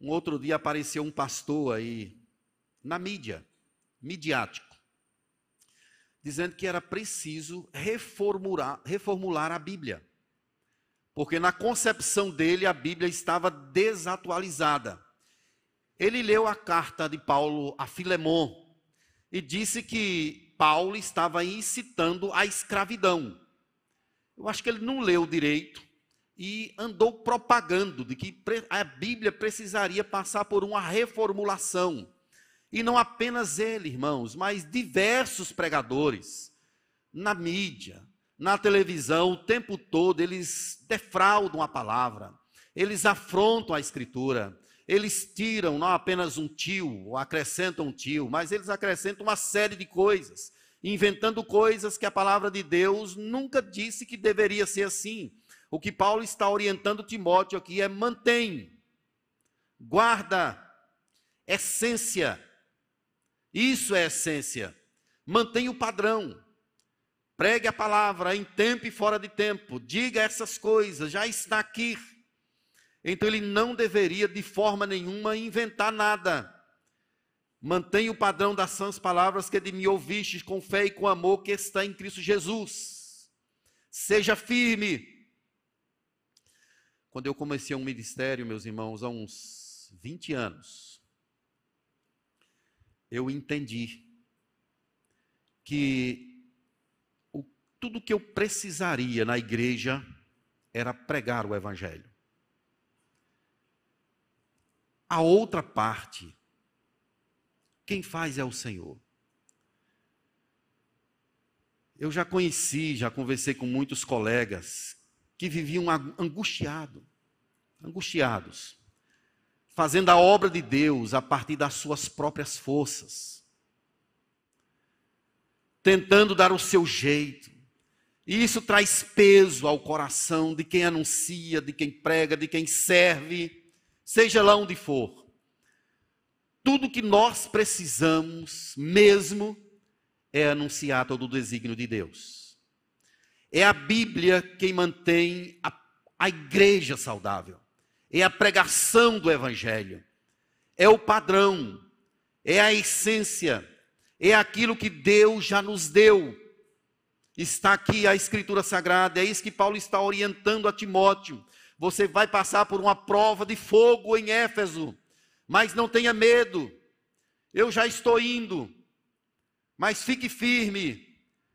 um outro dia apareceu um pastor aí, na mídia, midiático, dizendo que era preciso reformular, reformular a Bíblia porque na concepção dele a Bíblia estava desatualizada. Ele leu a carta de Paulo a Filemon e disse que Paulo estava incitando a escravidão. Eu acho que ele não leu direito e andou propagando de que a Bíblia precisaria passar por uma reformulação. E não apenas ele, irmãos, mas diversos pregadores na mídia, na televisão, o tempo todo, eles defraudam a palavra, eles afrontam a escritura, eles tiram não apenas um tio, ou acrescentam um tio, mas eles acrescentam uma série de coisas, inventando coisas que a palavra de Deus nunca disse que deveria ser assim. O que Paulo está orientando Timóteo aqui é mantém, guarda, essência. Isso é essência. Mantém o padrão. Pregue a palavra em tempo e fora de tempo. Diga essas coisas, já está aqui. Então ele não deveria de forma nenhuma inventar nada. Mantenha o padrão das sãs palavras que de mim ouvistes com fé e com amor que está em Cristo Jesus. Seja firme. Quando eu comecei um ministério, meus irmãos, há uns 20 anos, eu entendi que tudo que eu precisaria na igreja era pregar o Evangelho. A outra parte, quem faz é o Senhor. Eu já conheci, já conversei com muitos colegas que viviam angustiados, angustiados, fazendo a obra de Deus a partir das suas próprias forças, tentando dar o seu jeito, e isso traz peso ao coração de quem anuncia, de quem prega, de quem serve, seja lá onde for. Tudo que nós precisamos mesmo é anunciar todo o desígnio de Deus. É a Bíblia quem mantém a, a igreja saudável. É a pregação do Evangelho. É o padrão. É a essência. É aquilo que Deus já nos deu Está aqui a Escritura Sagrada, é isso que Paulo está orientando a Timóteo. Você vai passar por uma prova de fogo em Éfeso, mas não tenha medo. Eu já estou indo, mas fique firme,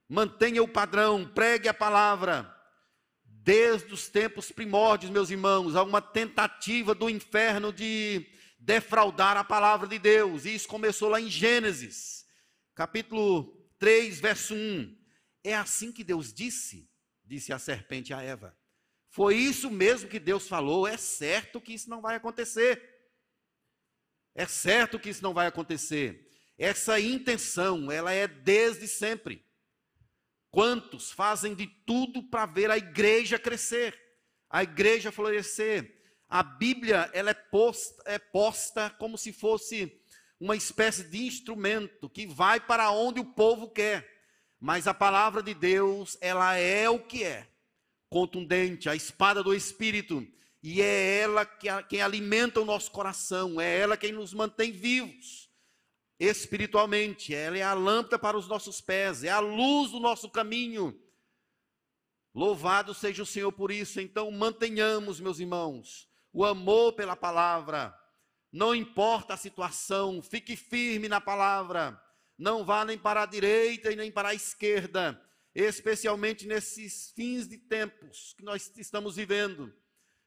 mantenha o padrão, pregue a palavra. Desde os tempos primórdios, meus irmãos, há uma tentativa do inferno de defraudar a palavra de Deus. E isso começou lá em Gênesis, capítulo 3, verso 1 É assim que Deus disse, disse a serpente a Eva. Foi isso mesmo que Deus falou, é certo que isso não vai acontecer. É certo que isso não vai acontecer. Essa intenção, ela é desde sempre. Quantos fazem de tudo para ver a igreja crescer, a igreja florescer? A Bíblia, ela é posta, é posta como se fosse uma espécie de instrumento que vai para onde o povo quer. Mas a palavra de Deus, ela é o que é. Contundente, a espada do Espírito. E é ela que, quem alimenta o nosso coração, é ela quem nos mantém vivos espiritualmente. Ela é a lâmpada para os nossos pés, é a luz do nosso caminho. Louvado seja o Senhor por isso. Então, mantenhamos, meus irmãos, o amor pela palavra. Não importa a situação, fique firme na palavra. Não vá nem para a direita e nem para a esquerda, especialmente nesses fins de tempos que nós estamos vivendo.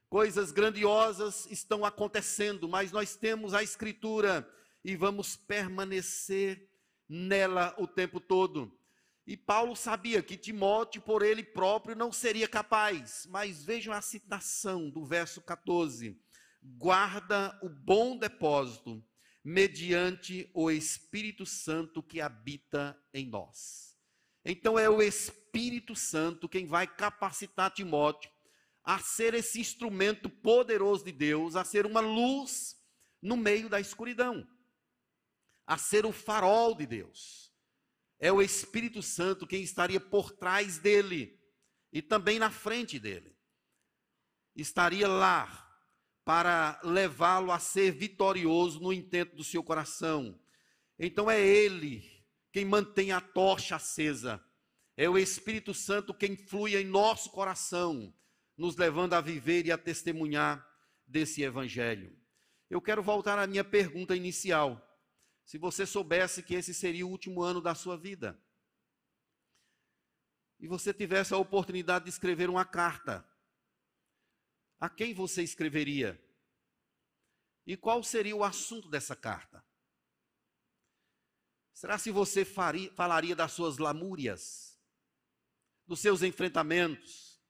Coisas grandiosas estão acontecendo, mas nós temos a Escritura e vamos permanecer nela o tempo todo. E Paulo sabia que Timóteo, por ele próprio, não seria capaz. Mas vejam a citação do verso 14: guarda o bom depósito mediante o Espírito Santo que habita em nós. Então é o Espírito Santo quem vai capacitar Timóteo a ser esse instrumento poderoso de Deus, a ser uma luz no meio da escuridão a ser o farol de Deus. É o Espírito Santo quem estaria por trás dele e também na frente dele. Estaria lá para levá-lo a ser vitorioso no intento do seu coração. Então é ele quem mantém a tocha acesa. É o Espírito Santo quem flui em nosso coração, nos levando a viver e a testemunhar desse evangelho. Eu quero voltar à minha pergunta inicial se você soubesse que esse seria o último ano da sua vida. E você tivesse a oportunidade de escrever uma carta, a quem você escreveria? E qual seria o assunto dessa carta? Será se você faria, falaria das suas lamúrias, dos seus enfrentamentos,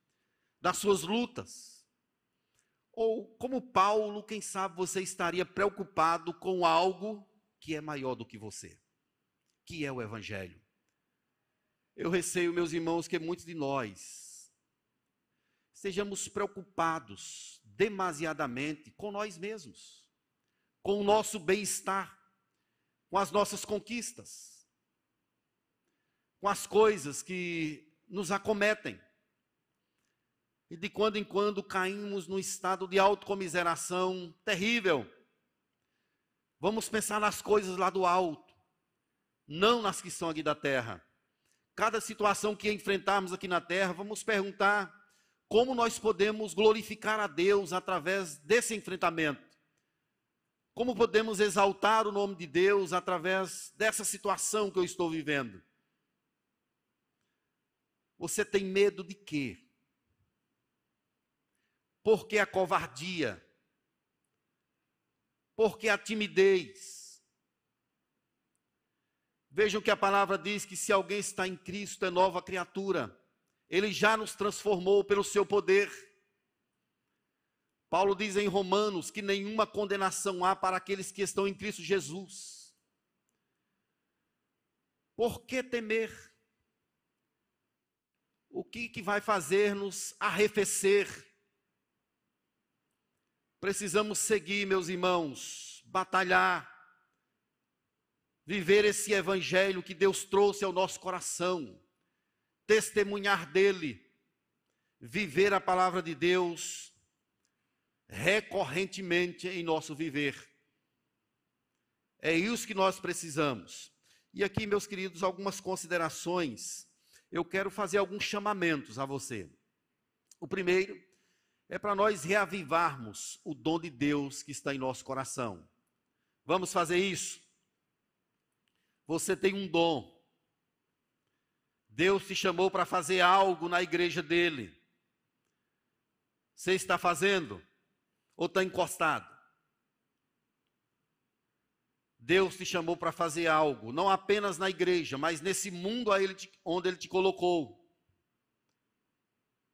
das suas lutas? Ou, como Paulo, quem sabe você estaria preocupado com algo que é maior do que você, que é o Evangelho. Eu receio, meus irmãos, que muitos de nós estejamos preocupados demasiadamente com nós mesmos, com o nosso bem-estar, com as nossas conquistas, com as coisas que nos acometem. E de quando em quando caímos num estado de autocomiseração terrível Vamos pensar nas coisas lá do alto, não nas que são aqui da terra. Cada situação que enfrentarmos aqui na terra, vamos perguntar como nós podemos glorificar a Deus através desse enfrentamento. Como podemos exaltar o nome de Deus através dessa situação que eu estou vivendo? Você tem medo de quê? Por que a covardia? Porque a timidez. Vejam que a palavra diz que se alguém está em Cristo é nova criatura. Ele já nos transformou pelo seu poder. Paulo diz em Romanos que nenhuma condenação há para aqueles que estão em Cristo Jesus. Por que temer? O que, que vai fazer-nos arrefecer? Precisamos seguir, meus irmãos, batalhar, viver esse evangelho que Deus trouxe ao nosso coração, testemunhar dele, viver a palavra de Deus recorrentemente em nosso viver. É isso que nós precisamos. E aqui, meus queridos, algumas considerações. Eu quero fazer alguns chamamentos a você. O primeiro é para nós reavivarmos o dom de Deus que está em nosso coração. Vamos fazer isso? Você tem um dom. Deus te chamou para fazer algo na igreja dele. Você está fazendo? Ou está encostado? Deus te chamou para fazer algo, não apenas na igreja, mas nesse mundo onde Ele te colocou.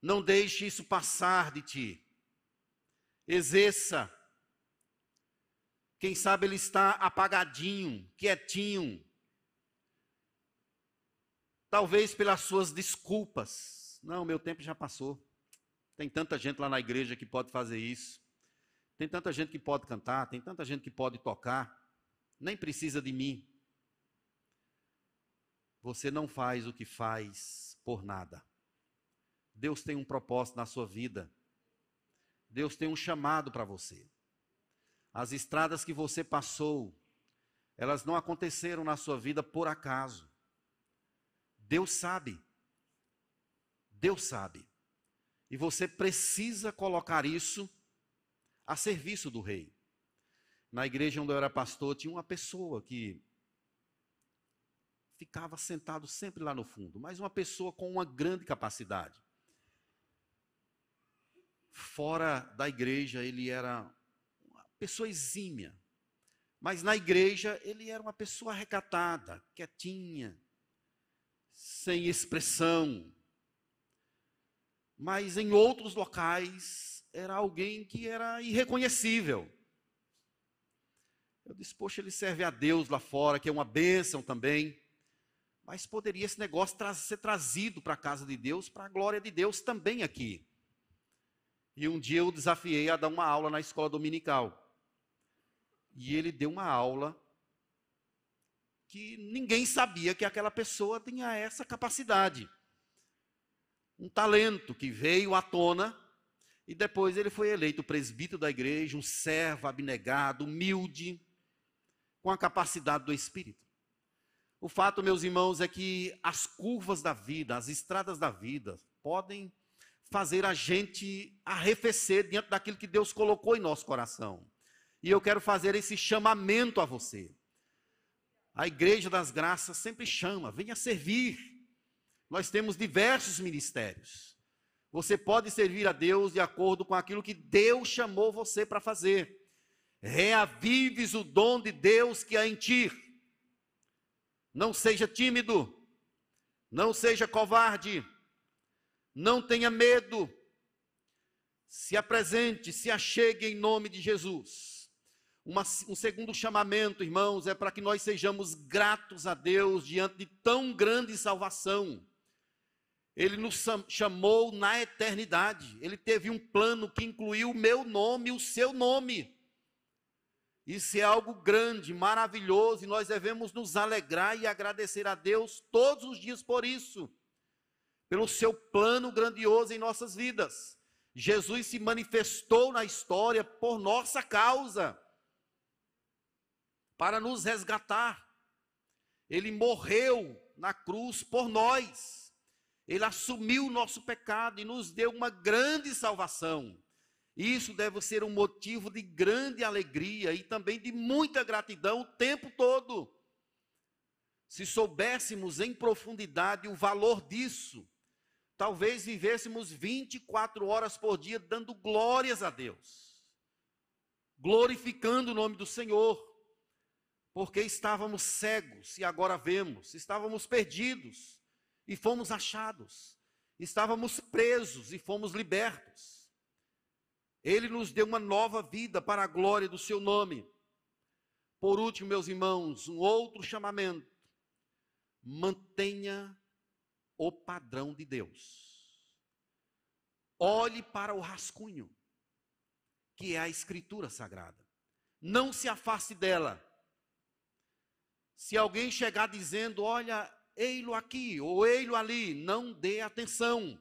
Não deixe isso passar de ti. Exerça. Quem sabe ele está apagadinho, quietinho. Talvez pelas suas desculpas. Não, meu tempo já passou. Tem tanta gente lá na igreja que pode fazer isso. Tem tanta gente que pode cantar, tem tanta gente que pode tocar nem precisa de mim. Você não faz o que faz por nada. Deus tem um propósito na sua vida. Deus tem um chamado para você. As estradas que você passou, elas não aconteceram na sua vida por acaso. Deus sabe. Deus sabe. E você precisa colocar isso a serviço do rei na igreja onde eu era pastor, tinha uma pessoa que ficava sentado sempre lá no fundo, mas uma pessoa com uma grande capacidade. Fora da igreja, ele era uma pessoa exímia, mas na igreja ele era uma pessoa recatada, quietinha, sem expressão. Mas em outros locais era alguém que era irreconhecível. Eu disse, poxa, ele serve a Deus lá fora, que é uma bênção também. Mas poderia esse negócio tra ser trazido para a casa de Deus, para a glória de Deus também aqui. E um dia eu desafiei a dar uma aula na escola dominical. E ele deu uma aula que ninguém sabia que aquela pessoa tinha essa capacidade. Um talento que veio à tona e depois ele foi eleito presbítero da igreja, um servo abnegado, humilde com a capacidade do Espírito. O fato, meus irmãos, é que as curvas da vida, as estradas da vida, podem fazer a gente arrefecer diante daquilo que Deus colocou em nosso coração. E eu quero fazer esse chamamento a você. A Igreja das Graças sempre chama, venha servir. Nós temos diversos ministérios. Você pode servir a Deus de acordo com aquilo que Deus chamou você para fazer reavives o dom de Deus que há em ti. Não seja tímido, não seja covarde, não tenha medo. Se apresente, se achegue em nome de Jesus. Uma, um segundo chamamento, irmãos, é para que nós sejamos gratos a Deus diante de tão grande salvação. Ele nos chamou na eternidade. Ele teve um plano que incluiu o meu nome e o seu nome. Isso é algo grande, maravilhoso, e nós devemos nos alegrar e agradecer a Deus todos os dias por isso, pelo seu plano grandioso em nossas vidas. Jesus se manifestou na história por nossa causa, para nos resgatar. Ele morreu na cruz por nós. Ele assumiu o nosso pecado e nos deu uma grande salvação. Isso deve ser um motivo de grande alegria e também de muita gratidão o tempo todo. Se soubéssemos em profundidade o valor disso, talvez vivêssemos 24 horas por dia dando glórias a Deus, glorificando o nome do Senhor, porque estávamos cegos e agora vemos, estávamos perdidos e fomos achados, estávamos presos e fomos libertos. Ele nos deu uma nova vida para a glória do seu nome. Por último, meus irmãos, um outro chamamento. Mantenha o padrão de Deus. Olhe para o rascunho, que é a Escritura Sagrada. Não se afaste dela. Se alguém chegar dizendo, olha, ei-lo aqui ou ei-lo ali, não dê atenção.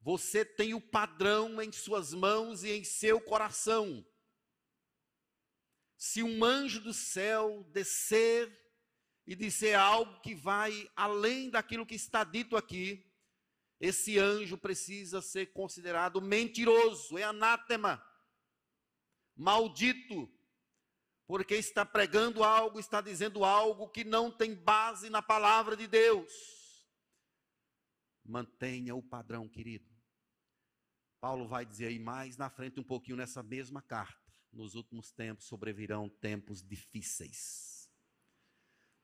Você tem o padrão em suas mãos e em seu coração. Se um anjo do céu descer e disser algo que vai além daquilo que está dito aqui, esse anjo precisa ser considerado mentiroso, é anátema, maldito, porque está pregando algo, está dizendo algo que não tem base na palavra de Deus. Mantenha o padrão, querido. Paulo vai dizer aí mais na frente, um pouquinho nessa mesma carta. nos últimos tempos sobrevirão tempos difíceis.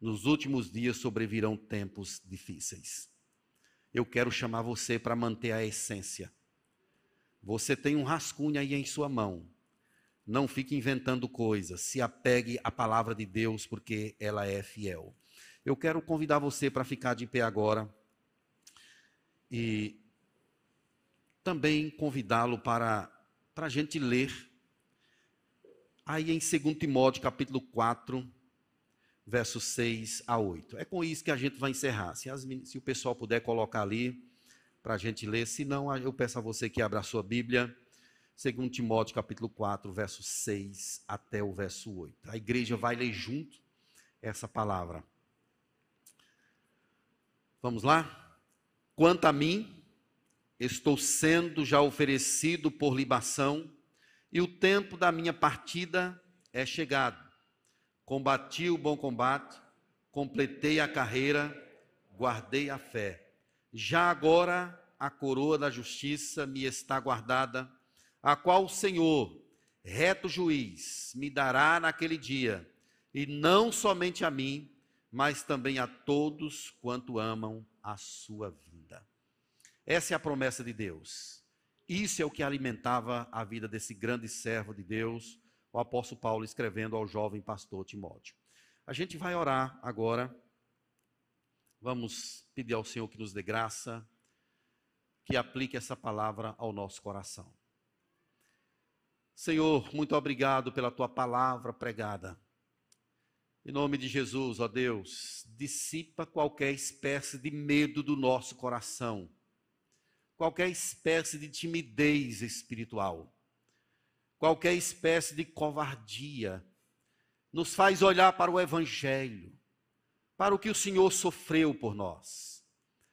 Nos últimos dias sobrevirão tempos difíceis. Eu quero chamar você para manter a essência. Você tem um rascunho aí em sua mão. Não fique inventando coisas. Se apegue à palavra de Deus, porque ela é fiel. Eu quero convidar você para ficar de pé agora. E também convidá-lo para, para a gente ler Aí em 2 Timóteo, capítulo 4, versos 6 a 8. É com isso que a gente vai encerrar. Se, as, se o pessoal puder colocar ali para a gente ler, se não, eu peço a você que abra a sua Bíblia. 2 Timóteo, capítulo 4, versos 6 até o verso 8. A igreja vai ler junto essa palavra. Vamos lá? Quanto a mim, estou sendo já oferecido por libação e o tempo da minha partida é chegado. Combati o bom combate, completei a carreira, guardei a fé. Já agora a coroa da justiça me está guardada, a qual o Senhor, reto juiz, me dará naquele dia, e não somente a mim, mas também a todos quanto amam a sua vida. Essa é a promessa de Deus. Isso é o que alimentava a vida desse grande servo de Deus, o apóstolo Paulo escrevendo ao jovem pastor Timóteo. A gente vai orar agora. Vamos pedir ao Senhor que nos dê graça, que aplique essa palavra ao nosso coração. Senhor, muito obrigado pela tua palavra pregada. Em nome de Jesus, ó Deus, dissipa qualquer espécie de medo do nosso coração qualquer espécie de timidez espiritual, qualquer espécie de covardia, nos faz olhar para o Evangelho, para o que o Senhor sofreu por nós,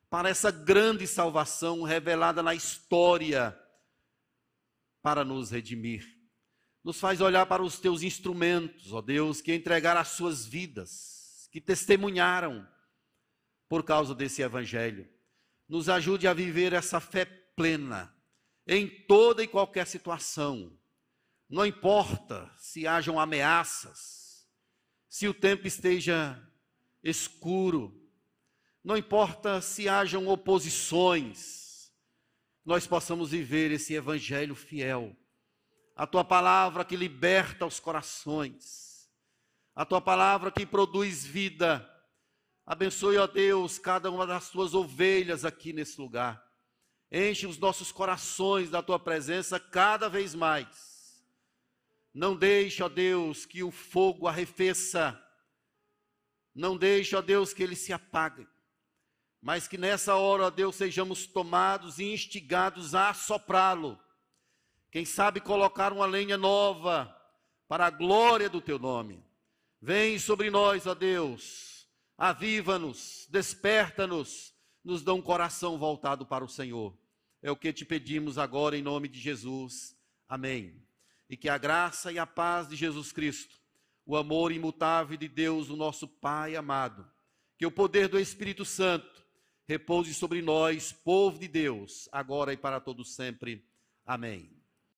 para essa grande salvação revelada na história para nos redimir. Nos faz olhar para os teus instrumentos, ó Deus, que entregaram as suas vidas, que testemunharam por causa desse Evangelho nos ajude a viver essa fé plena em toda e qualquer situação. Não importa se hajam ameaças, se o tempo esteja escuro, não importa se hajam oposições, nós possamos viver esse evangelho fiel. A tua palavra que liberta os corações, a tua palavra que produz vida Abençoe, ó Deus, cada uma das tuas ovelhas aqui nesse lugar. Enche os nossos corações da tua presença cada vez mais. Não deixe, ó Deus, que o fogo arrefeça. Não deixe, ó Deus, que ele se apague. Mas que nessa hora, ó Deus, sejamos tomados e instigados a soprá-lo. Quem sabe colocar uma lenha nova para a glória do teu nome. Vem sobre nós, ó Deus aviva-nos, desperta-nos, nos dá um coração voltado para o Senhor. É o que te pedimos agora em nome de Jesus. Amém. E que a graça e a paz de Jesus Cristo, o amor imutável de Deus, o nosso Pai amado, que o poder do Espírito Santo repouse sobre nós, povo de Deus, agora e para todos sempre. Amém.